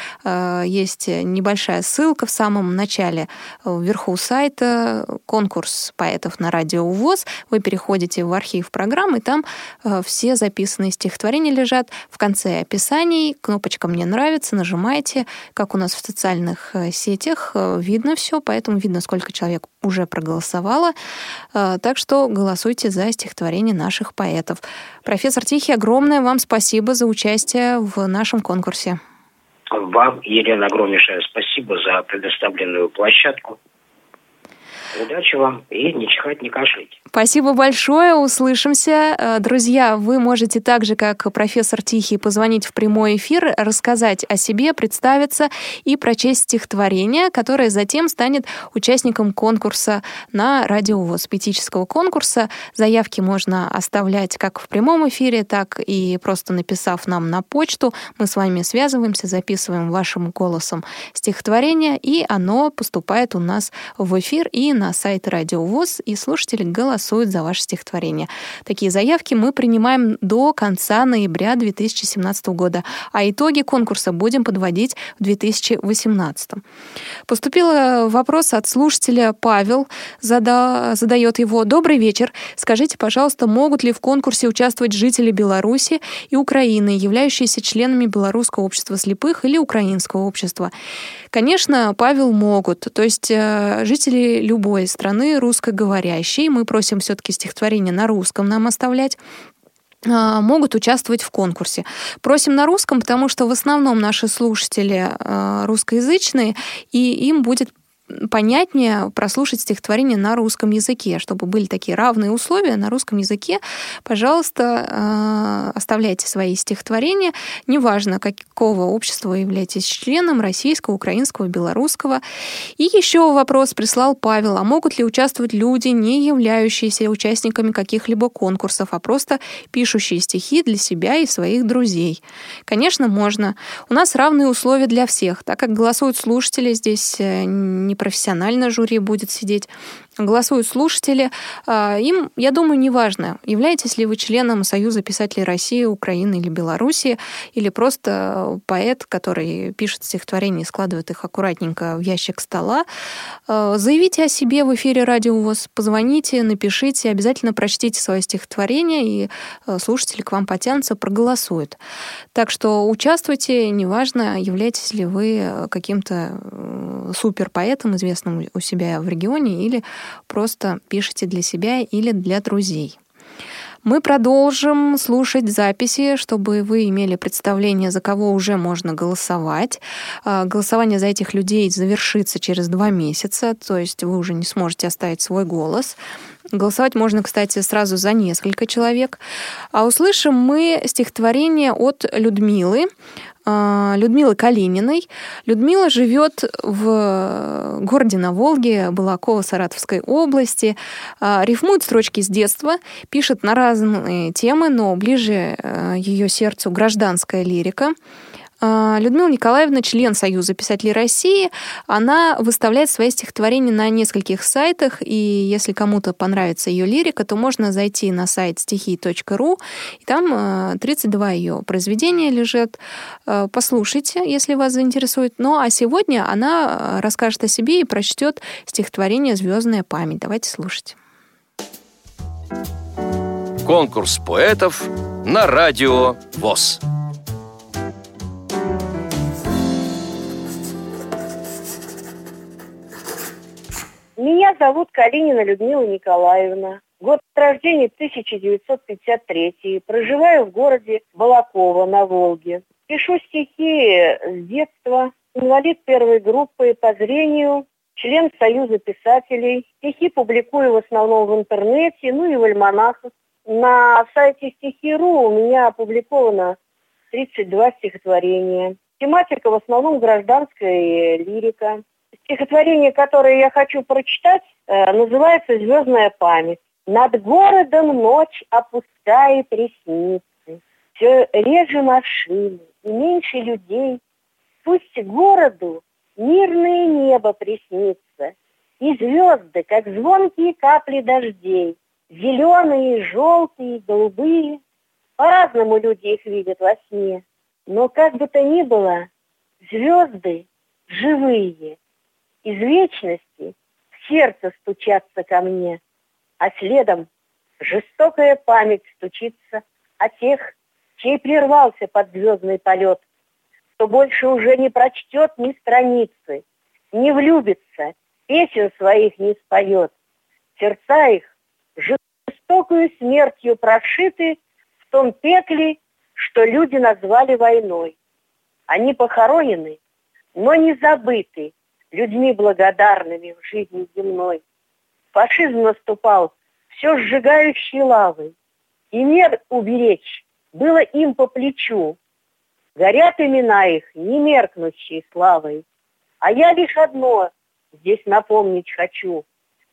есть небольшая ссылка в самом начале вверху сайта, конкурс поэтов на Радио ВОЗ. Вы переходите в архив программы, там все записанные стихотворения лежат в конце описаний. Кнопочка «Мне нравится», нажимаете, как у нас в социальных сетях, видно все, поэтому видно, сколько человек уже проголосовало. Так что голосуйте за стихотворение наших поэтов. Профессор Тихий, огромное вам спасибо за участие в нашем конкурсе. Вам, Елена, огромнейшее спасибо за предоставленную площадку. Удачи вам и не чихать, не кашлять. Спасибо большое, услышимся. Э, друзья, вы можете так же, как профессор Тихий, позвонить в прямой эфир, рассказать о себе, представиться и прочесть стихотворение, которое затем станет участником конкурса на радиовоз, поэтического конкурса. Заявки можно оставлять как в прямом эфире, так и просто написав нам на почту. Мы с вами связываемся, записываем вашим голосом стихотворение, и оно поступает у нас в эфир и на сайт Радио ВОЗ, и слушатели голосуют за ваше стихотворение. Такие заявки мы принимаем до конца ноября 2017 года, а итоги конкурса будем подводить в 2018. Поступил вопрос от слушателя Павел, зада... задает его. Добрый вечер. Скажите, пожалуйста, могут ли в конкурсе участвовать жители Беларуси и Украины, являющиеся членами Белорусского общества слепых или Украинского общества? Конечно, Павел могут. То есть э, жители любой страны русскоговорящей, мы просим все-таки стихотворение на русском нам оставлять, а, могут участвовать в конкурсе. Просим на русском, потому что в основном наши слушатели а, русскоязычные, и им будет понятнее прослушать стихотворение на русском языке, чтобы были такие равные условия на русском языке. Пожалуйста, э, оставляйте свои стихотворения. Неважно, какого общества вы являетесь членом, российского, украинского, белорусского. И еще вопрос прислал Павел. А могут ли участвовать люди, не являющиеся участниками каких-либо конкурсов, а просто пишущие стихи для себя и своих друзей? Конечно, можно. У нас равные условия для всех, так как голосуют слушатели, здесь э, не профессиональное жюри будет сидеть, голосуют слушатели. А, им, я думаю, неважно, являетесь ли вы членом Союза писателей России, Украины или Беларуси, или просто поэт, который пишет стихотворения и складывает их аккуратненько в ящик стола. А, заявите о себе в эфире радио ВОЗ, позвоните, напишите, обязательно прочтите свое стихотворение, и а, слушатели к вам потянутся, проголосуют. Так что участвуйте, неважно, являетесь ли вы каким-то суперпоэтом, известным у себя в регионе, или просто пишете для себя или для друзей. Мы продолжим слушать записи, чтобы вы имели представление, за кого уже можно голосовать. А, голосование за этих людей завершится через два месяца, то есть вы уже не сможете оставить свой голос. Голосовать можно, кстати, сразу за несколько человек. А услышим мы стихотворение от Людмилы. А, Людмилы Калининой. Людмила живет в городе на Волге, Балакова, Саратовской области. А, рифмует строчки с детства, пишет на разные темы, но ближе э, ее сердцу гражданская лирика. А, Людмила Николаевна, член Союза писателей России, она выставляет свои стихотворения на нескольких сайтах, и если кому-то понравится ее лирика, то можно зайти на сайт стихи.ру, и там 32 а, ее произведения лежат. А, послушайте, если вас заинтересует. Ну а сегодня она расскажет о себе и прочтет стихотворение «Звездная память». Давайте слушать. Конкурс поэтов на радио ВОЗ. Меня зовут Калинина Людмила Николаевна. Год рождения 1953. Проживаю в городе Балакова на Волге. Пишу стихи с детства. Инвалид первой группы по зрению. Член Союза писателей. Стихи публикую в основном в интернете, ну и в альманахах. На сайте стихи.ру у меня опубликовано 32 стихотворения. Тематика в основном гражданская лирика. Стихотворение, которое я хочу прочитать, э, называется «Звездная память». Над городом ночь опускает ресницы, Все реже машины и меньше людей. Пусть городу мирное небо приснится, И звезды, как звонкие капли дождей, Зеленые, желтые, голубые. По-разному люди их видят во сне. Но как бы то ни было, звезды живые, из вечности в сердце стучаться ко мне, а следом жестокая память стучится о тех, чей прервался подзвездный полет, кто больше уже не прочтет ни страницы, не влюбится, песен своих не споет. Сердца их жестокую смертью прошиты в том пекле, что люди назвали войной. Они похоронены, но не забыты людьми благодарными в жизни земной. Фашизм наступал все сжигающей лавой, и мир уберечь было им по плечу. Горят имена их, не меркнущие славой. А я лишь одно здесь напомнить хочу.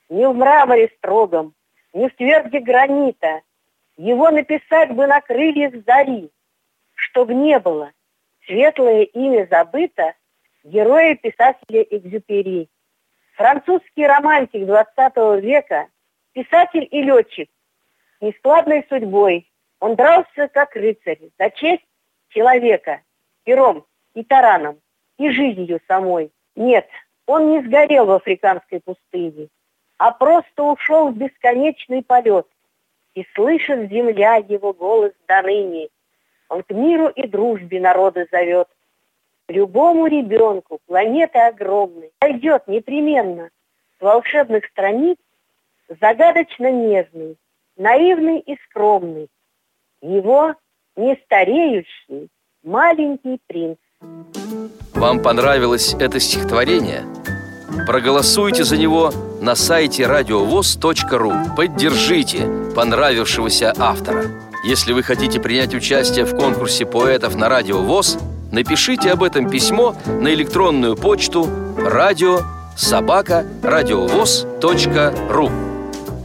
Не в мраморе строгом, не в тверде гранита. Его написать бы на крыльях зари, чтоб не было. Светлое имя забыто — героя писателя Экзюпери. Французский романтик XX века, писатель и летчик, нескладной судьбой. Он дрался как рыцарь за честь человека, пером и тараном, и жизнью самой. Нет, он не сгорел в африканской пустыне, а просто ушел в бесконечный полет. И слышит земля его голос до ныне. Он к миру и дружбе народа зовет. Любому ребенку планеты огромной пойдет непременно с волшебных страниц загадочно нежный, наивный и скромный, его нестареющий маленький принц. Вам понравилось это стихотворение? Проголосуйте за него на сайте радиовоз.ру. Поддержите понравившегося автора. Если вы хотите принять участие в конкурсе поэтов на Радио ВОЗ – Напишите об этом письмо на электронную почту радио собака радиовоз.ру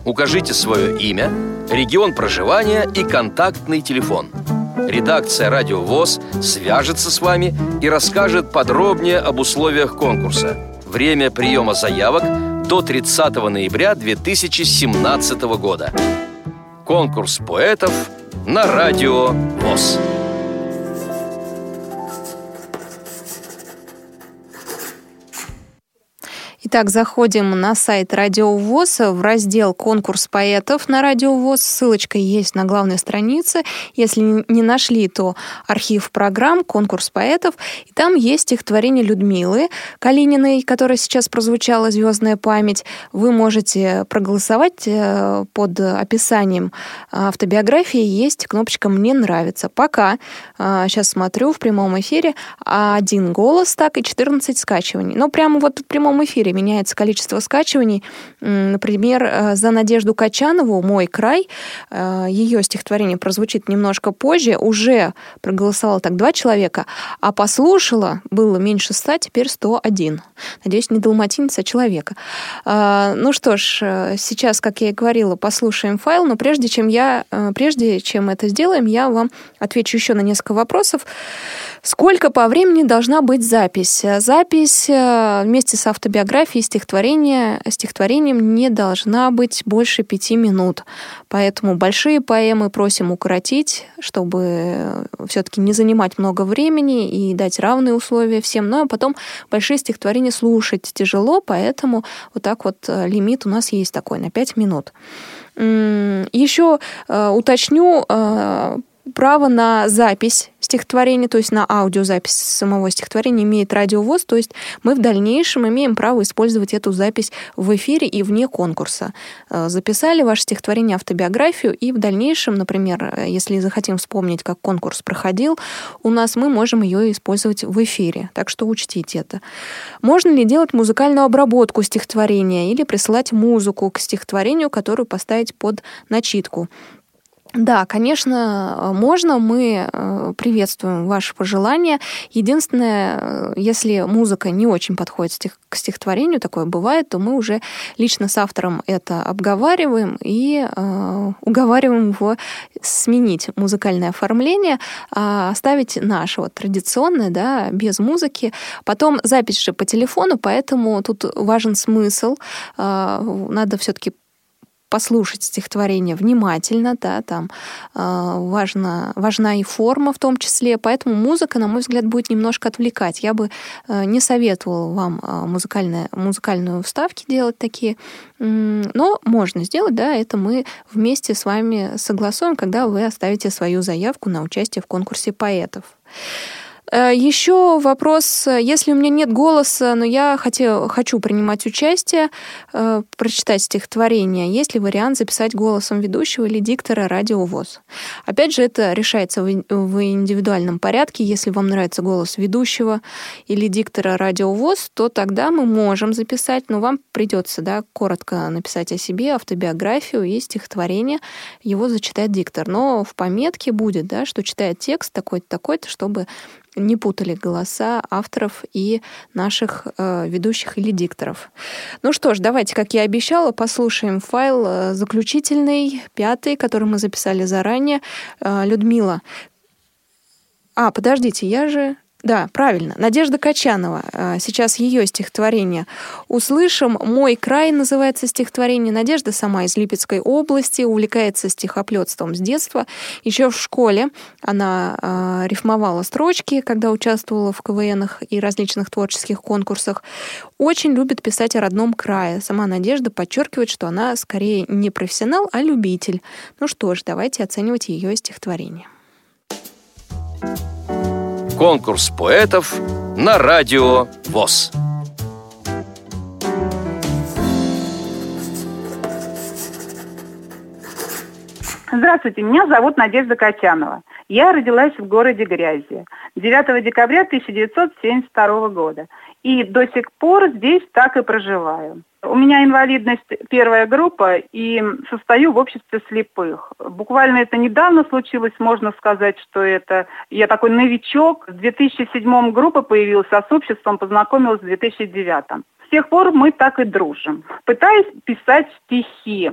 Укажите свое имя, регион проживания и контактный телефон. Редакция «Радио ВОЗ» свяжется с вами и расскажет подробнее об условиях конкурса. Время приема заявок до 30 ноября 2017 года. Конкурс поэтов на радио ВОЗ. Итак, заходим на сайт Радио ВОЗ в раздел «Конкурс поэтов» на Радио ВОЗ. Ссылочка есть на главной странице. Если не нашли, то архив программ «Конкурс поэтов». И там есть стихотворение Людмилы Калининой, которое сейчас прозвучало «Звездная память». Вы можете проголосовать э, под описанием автобиографии. Есть кнопочка «Мне нравится». Пока, сейчас э, смотрю в прямом эфире, один голос так и 14 скачиваний. Но прямо вот в прямом эфире меняется количество скачиваний. Например, э, за Надежду Качанову «Мой край», э, ее стихотворение прозвучит немножко позже, уже проголосовало так два человека, а послушала было меньше ста, теперь 101. Надеюсь, не далматинец, а человека. Э, ну что ж, сейчас, как я и говорила, послушаем файл, но прежде чем, я, прежде чем это сделаем, я вам отвечу еще на несколько вопросов. Сколько по времени должна быть запись? Запись вместе с автобиографией фотографии стихотворения, стихотворением не должна быть больше пяти минут. Поэтому большие поэмы просим укоротить, чтобы все-таки не занимать много времени и дать равные условия всем. Ну а потом большие стихотворения слушать тяжело, поэтому вот так вот э, лимит у нас есть такой на пять минут. Еще э, уточню э, право на запись стихотворения, то есть на аудиозапись самого стихотворения имеет радиовоз, то есть мы в дальнейшем имеем право использовать эту запись в эфире и вне конкурса. Э, записали ваше стихотворение, автобиографию, и в дальнейшем, например, если захотим вспомнить, как конкурс проходил, у нас мы можем ее использовать в эфире. Так что учтите это. Можно ли делать музыкальную обработку стихотворения или присылать музыку к стихотворению, которую поставить под начитку? Да, конечно, можно. Мы э, приветствуем ваши пожелания. Единственное, э, если музыка не очень подходит к стихотворению, такое бывает, то мы уже лично с автором это обговариваем и э, уговариваем его сменить музыкальное оформление, а оставить наше вот традиционное, да, без музыки. Потом запись же по телефону, поэтому тут важен смысл. Надо все-таки послушать стихотворение внимательно, да, там э, важна, важна и форма в том числе, поэтому музыка, на мой взгляд, будет немножко отвлекать. Я бы э, не советовала вам э, музыкальные, музыкальные вставки делать такие, но можно сделать, да, это мы вместе с вами согласуем, когда вы оставите свою заявку на участие в конкурсе поэтов. Э, Еще вопрос, если у меня нет голоса, но я хотел, хочу принимать участие, э, прочитать стихотворение, есть ли вариант записать голосом ведущего или диктора радиовоз? Опять же, это решается в, в индивидуальном порядке. Если вам нравится голос ведущего или диктора радиовоз, то тогда мы можем записать, но вам придется да, коротко написать о себе, автобиографию и стихотворение. Его зачитает диктор. Но в пометке будет, да, что читает текст такой-то, такой-то, чтобы не путали голоса авторов и наших э, ведущих или дикторов. Ну что ж, давайте, как я обещала, послушаем файл э, заключительный, пятый, который мы записали заранее. Э, Людмила. А, подождите, я же да, правильно. Надежда Качанова. А, сейчас ее стихотворение. «Услышим. Мой край» называется стихотворение. Надежда сама из Липецкой области, увлекается стихоплетством с детства. Еще в школе она э, рифмовала строчки, когда участвовала в КВНах и различных творческих конкурсах. Очень любит писать о родном крае. Сама Надежда подчеркивает, что она скорее не профессионал, а любитель. Ну что ж, давайте оценивать ее стихотворение. Конкурс поэтов на радио ВОЗ. Здравствуйте, меня зовут Надежда Катянова. Я родилась в городе Грязи 9 декабря 1972 года. И до сих пор здесь так и проживаю. У меня инвалидность первая группа и состою в обществе слепых. Буквально это недавно случилось, можно сказать, что это я такой новичок. В 2007 группа появилась, а с обществом познакомилась в 2009. С тех пор мы так и дружим. Пытаюсь писать стихи.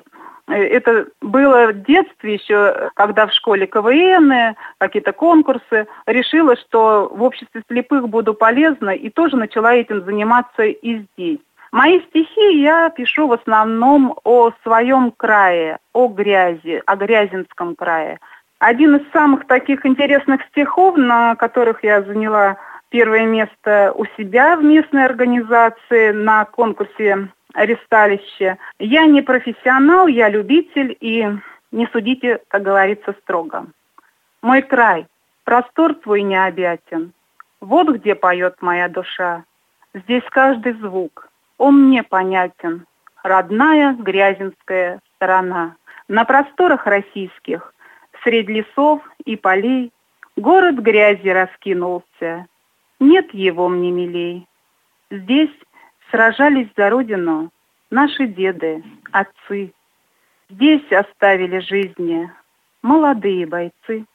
Это было в детстве еще, когда в школе КВН, какие-то конкурсы. Решила, что в обществе слепых буду полезна и тоже начала этим заниматься и здесь. Мои стихи я пишу в основном о своем крае, о грязи, о Грязинском крае. Один из самых таких интересных стихов, на которых я заняла первое место у себя в местной организации на конкурсе «Ресталище». Я не профессионал, я любитель и не судите, как говорится, строго. Мой край, простор твой необъятен, вот где поет моя душа. Здесь каждый звук, он мне понятен, родная грязинская сторона. На просторах российских, среди лесов и полей, город грязи раскинулся. Нет его мне милей. Здесь сражались за родину наши деды, отцы. Здесь оставили жизни молодые бойцы.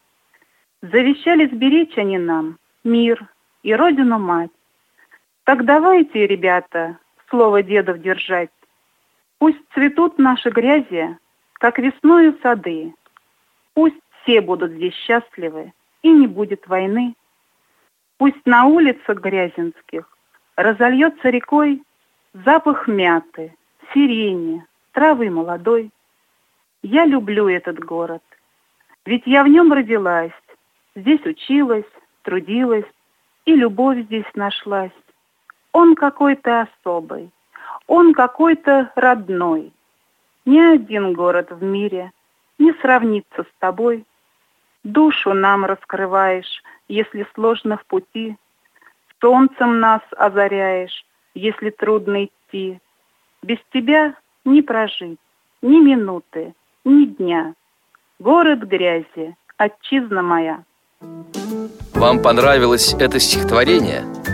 Завещали сберечь они нам мир и родину-мать. Так давайте, ребята, слово дедов держать. Пусть цветут наши грязи, как весною сады. Пусть все будут здесь счастливы, и не будет войны. Пусть на улицах грязинских разольется рекой запах мяты, сирени, травы молодой. Я люблю этот город, ведь я в нем родилась, здесь училась, трудилась, и любовь здесь нашлась. Он какой-то особый, он какой-то родной. Ни один город в мире не сравнится с тобой. Душу нам раскрываешь, если сложно в пути. Солнцем нас озаряешь, если трудно идти. Без тебя не прожить ни минуты, ни дня. Город грязи, отчизна моя. Вам понравилось это стихотворение –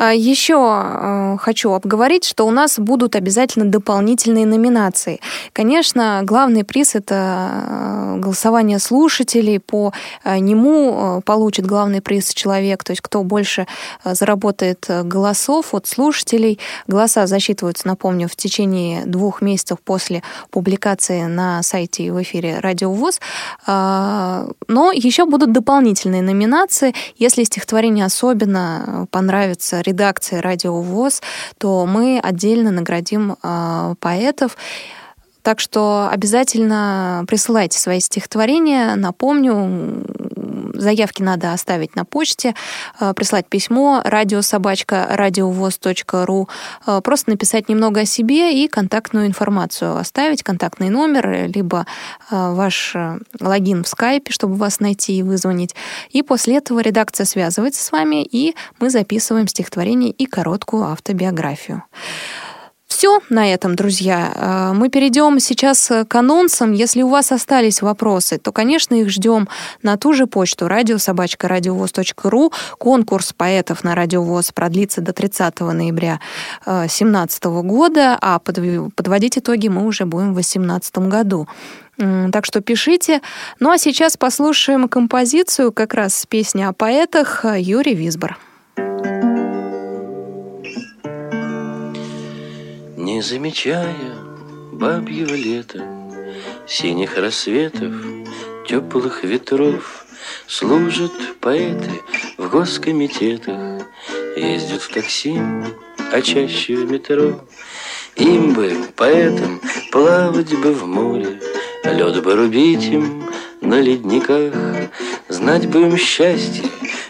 Еще э, хочу обговорить, что у нас будут обязательно дополнительные номинации. Конечно, главный приз — это э, голосование слушателей. По нему получит главный приз человек, то есть кто больше заработает голосов от слушателей. Голоса засчитываются, напомню, в течение двух месяцев после публикации на сайте и в эфире Радио ВОЗ. А, но еще будут дополнительные номинации. Если стихотворение особенно понравится редакции «Радио ВОЗ», то мы отдельно наградим э, поэтов. Так что обязательно присылайте свои стихотворения. Напомню, заявки надо оставить на почте, э, прислать письмо радиособачка радиовоз.ру, э, просто написать немного о себе и контактную информацию оставить, контактный номер, либо э, ваш логин в скайпе, чтобы вас найти и вызвонить. И после этого редакция связывается с вами, и мы записываем стихотворение и короткую автобиографию все на этом, друзья. Э, мы перейдем сейчас к анонсам. Если у вас остались вопросы, то, конечно, их ждем на ту же почту радиособачка радиовоз.ру. Конкурс поэтов на радиовоз продлится до 30 ноября 2017 э, года, а подводить итоги мы уже будем в 2018 году. Так что пишите. Ну а сейчас послушаем композицию, как раз песня о поэтах Юрий Висбор. Не замечая бабьего лета, Синих рассветов, теплых ветров, Служат поэты в госкомитетах, Ездят в такси, а чаще в метро. Им бы, поэтам, плавать бы в море, Лед бы рубить им на ледниках, Знать бы им счастье,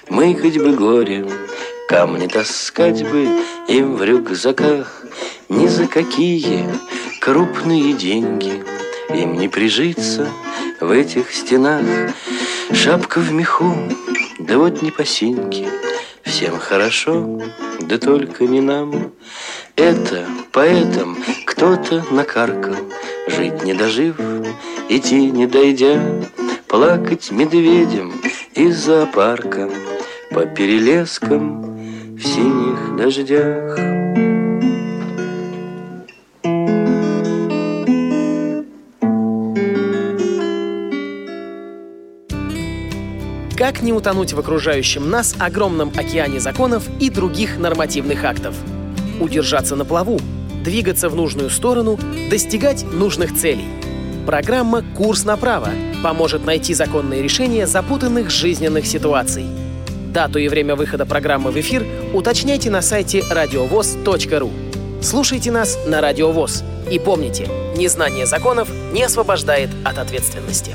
мыкать бы горе, Камни таскать бы им в рюкзаках, ни за какие крупные деньги Им не прижиться в этих стенах. Шапка в меху, да вот не по синьке, Всем хорошо, да только не нам. это поэтом кто-то накаркал, Жить не дожив, идти не дойдя, Плакать медведем из зоопарка По перелескам в синих дождях. Как не утонуть в окружающем нас огромном океане законов и других нормативных актов? Удержаться на плаву, двигаться в нужную сторону, достигать нужных целей. Программа «Курс направо» поможет найти законные решения запутанных жизненных ситуаций. Дату и время выхода программы в эфир уточняйте на сайте радиовоз.ру. Слушайте нас на Радио ВОЗ. И помните, незнание законов не освобождает от ответственности.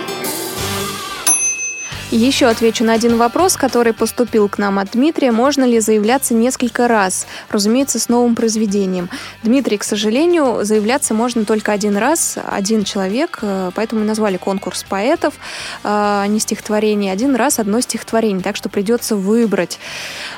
Еще отвечу на один вопрос, который поступил к нам от Дмитрия. Можно ли заявляться несколько раз? Разумеется, с новым произведением. Дмитрий, к сожалению, заявляться можно только один раз, один человек, э, поэтому мы назвали конкурс поэтов, э, а не стихотворение. Один раз одно стихотворение, так что придется выбрать.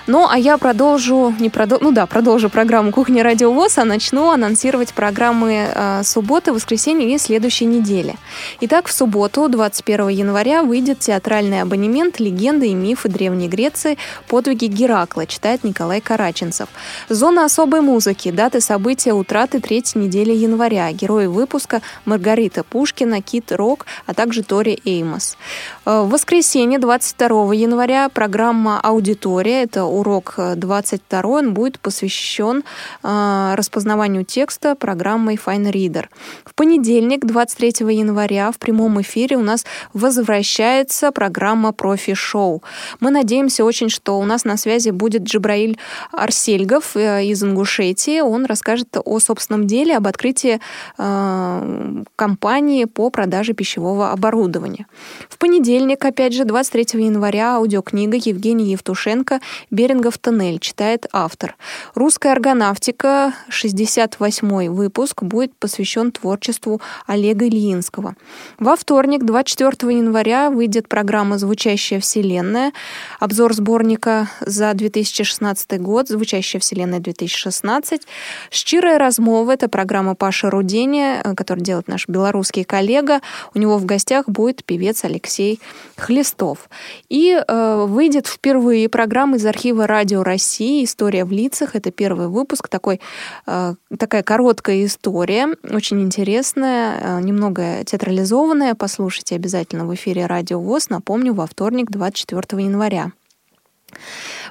Ну, а я продолжу, не продол... ну да, продолжу программу «Кухня Радио ВОЗ», а начну анонсировать программы э, субботы, воскресенья и следующей недели. Итак, в субботу, 21 января, выйдет театральная абонемент «Легенды и мифы Древней Греции. Подвиги Геракла», читает Николай Караченцев. Зона особой музыки. Даты события утраты третьей недели января. Герои выпуска Маргарита Пушкина, Кит Рок, а также Тори Эймос. Э, в воскресенье, 22 января, программа «Аудитория». Это урок 22 он будет посвящен э, распознаванию текста программой Fine Reader. В понедельник, 23 января, в прямом эфире у нас возвращается программа программа «Профи-шоу». Мы надеемся очень, что у нас на связи будет Джабраиль Арсельгов э, из Ингушетии. Он расскажет о собственном деле, об открытии э, компании по продаже пищевого оборудования. В понедельник, опять же, 23 января, аудиокнига Евгения Евтушенко «Берингов тоннель» читает автор. «Русская аргонавтика», 68 выпуск, будет посвящен творчеству Олега Ильинского. Во вторник, 24 января, выйдет программа «Звучащая вселенная». Обзор сборника за 2016 год «Звучащая вселенная 2016». «Щирая размова» — это программа Паши Рудения, э, которую делает наш белорусский коллега. У него в гостях будет певец Алексей Хлестов. И э, выйдет впервые программа из архива «Радио России» «История в лицах». Это первый выпуск, такой, э, такая короткая история, очень интересная, э, немного театрализованная. Послушайте обязательно в эфире «Радио ВОЗ». Напомню, во вторник, 24 января.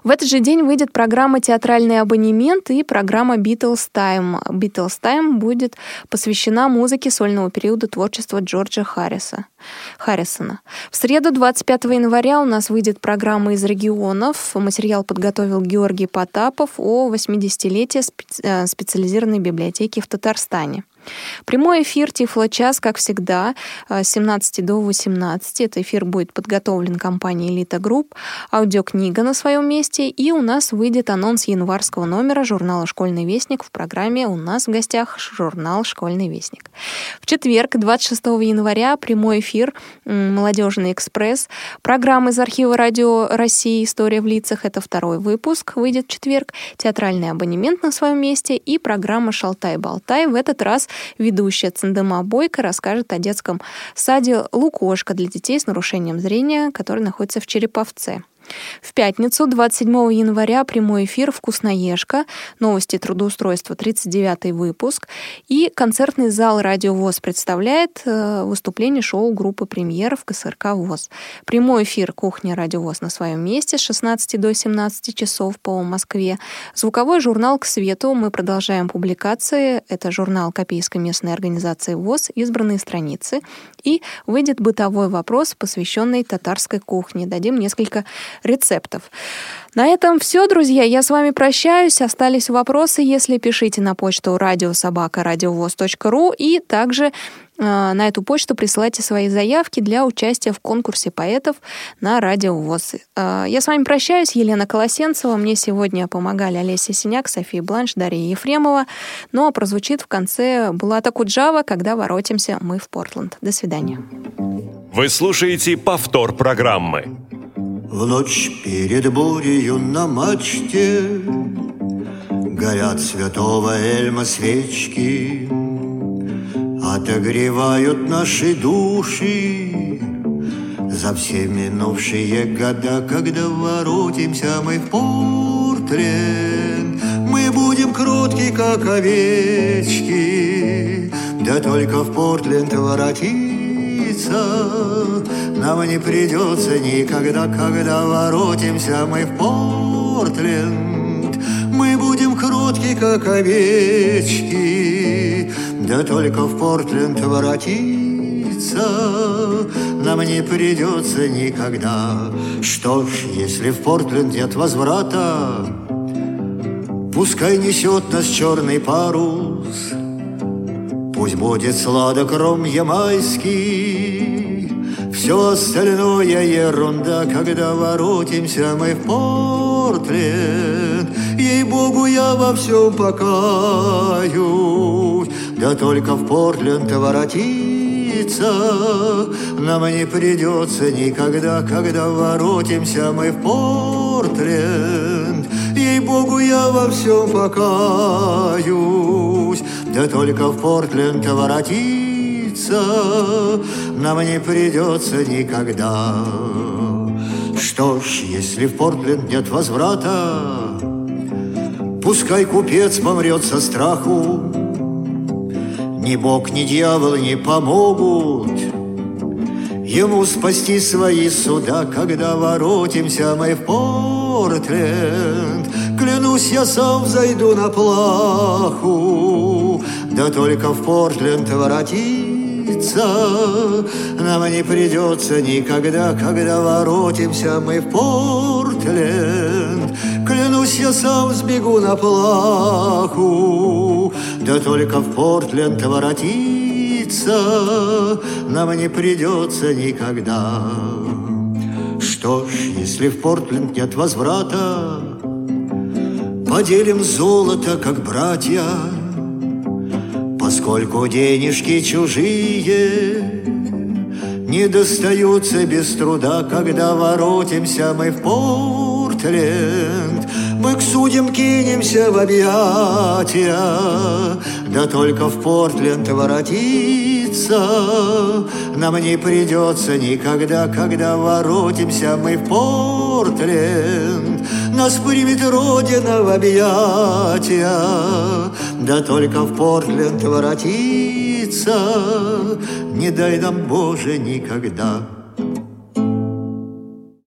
В этот же день выйдет программа «Театральный абонемент» и программа «Beatles Time». «Beatles Time» будет посвящена музыке сольного периода творчества Джорджа Харриса. Харрисона. В среду, 25 января, у нас выйдет программа из регионов. Материал подготовил Георгий Потапов о 80-летии э, специализированной библиотеки в Татарстане. Прямой эфир Тифло-час, как всегда, с 17 до 18. Этот эфир будет подготовлен компанией «Элита Групп». Аудиокнига на своем месте. И у нас выйдет анонс январского номера журнала «Школьный вестник» в программе «У нас в гостях журнал «Школьный вестник». В четверг, 26 января, прямой эфир «Молодежный экспресс». Программа из архива радио России «История в лицах» — это второй выпуск, выйдет в четверг. Театральный абонемент на своем месте и программа «Шалтай-болтай» в этот раз ведущая Цендема Бойко расскажет о детском саде «Лукошка» для детей с нарушением зрения, который находится в Череповце. В пятницу, 27 января, прямой эфир «Вкусноежка», новости трудоустройства, 39 выпуск. И концертный зал «Радио ВОЗ» представляет э, выступление шоу группы премьеров КСРК ВОЗ. Прямой эфир «Кухня Радио ВОЗ» на своем месте с 16 до 17 часов по Москве. Звуковой журнал «К свету». Мы продолжаем публикации. Это журнал Копейской местной организации ВОЗ «Избранные страницы». И выйдет бытовой вопрос, посвященный татарской кухне. Дадим несколько рецептов. На этом все, друзья. Я с вами прощаюсь. Остались вопросы, если пишите на почту радиособака радиовоз.ру и также Э, на эту почту присылайте свои заявки для участия в конкурсе поэтов на Радио ВОЗ. Э, я с вами прощаюсь. Елена Колосенцева. Мне сегодня помогали Олеся Синяк, София Бланш, Дарья Ефремова. Ну а прозвучит в конце Булата Куджава «Когда воротимся мы в Портленд». До свидания. Вы слушаете повтор программы. В ночь перед бурею на мачте Горят святого Эльма свечки Отогревают наши души За все минувшие года. Когда воротимся мы в Портрен Мы будем кроткие, как овечки Да только в Портленд воротиться Нам не придется никогда, когда воротимся мы в Портленд. Мы будем кроткие, как овечки да только в Портленд воротиться. Нам не придется никогда. Что ж, если в Портленд нет возврата, Пускай несет нас черный парус, Пусть будет сладок ром ямайский, Все остальное ерунда, Когда воротимся мы в Портленд. Ей-богу, я во всем покаюсь, да только в Портленд воротиться Нам не придется никогда, когда воротимся мы в Портленд. Ей-богу, я во всем покаюсь, да только в Портленд воротиться Нам не придется никогда. Что ж, если в Портленд нет возврата, Пускай купец помрет со страху, ни бог, ни дьявол не помогут Ему спасти свои суда, когда воротимся мы в Портленд. Клянусь, я сам зайду на плаху, да только в Портленд воротиться нам не придется никогда, когда воротимся мы в Портленд. Клянусь, я сам сбегу на плаху, да только в Портленд воротиться нам не придется никогда. Что ж, если в Портленд нет возврата, Поделим золото, как братья, Поскольку денежки чужие Не достаются без труда, Когда воротимся мы в Портленд. Мы к судьям кинемся в объятия, Да только в Портленд воротиться Нам не придется никогда, Когда воротимся мы в Портленд. Нас примет Родина в объятия, Да только в Портленд воротиться Не дай нам, Боже, никогда.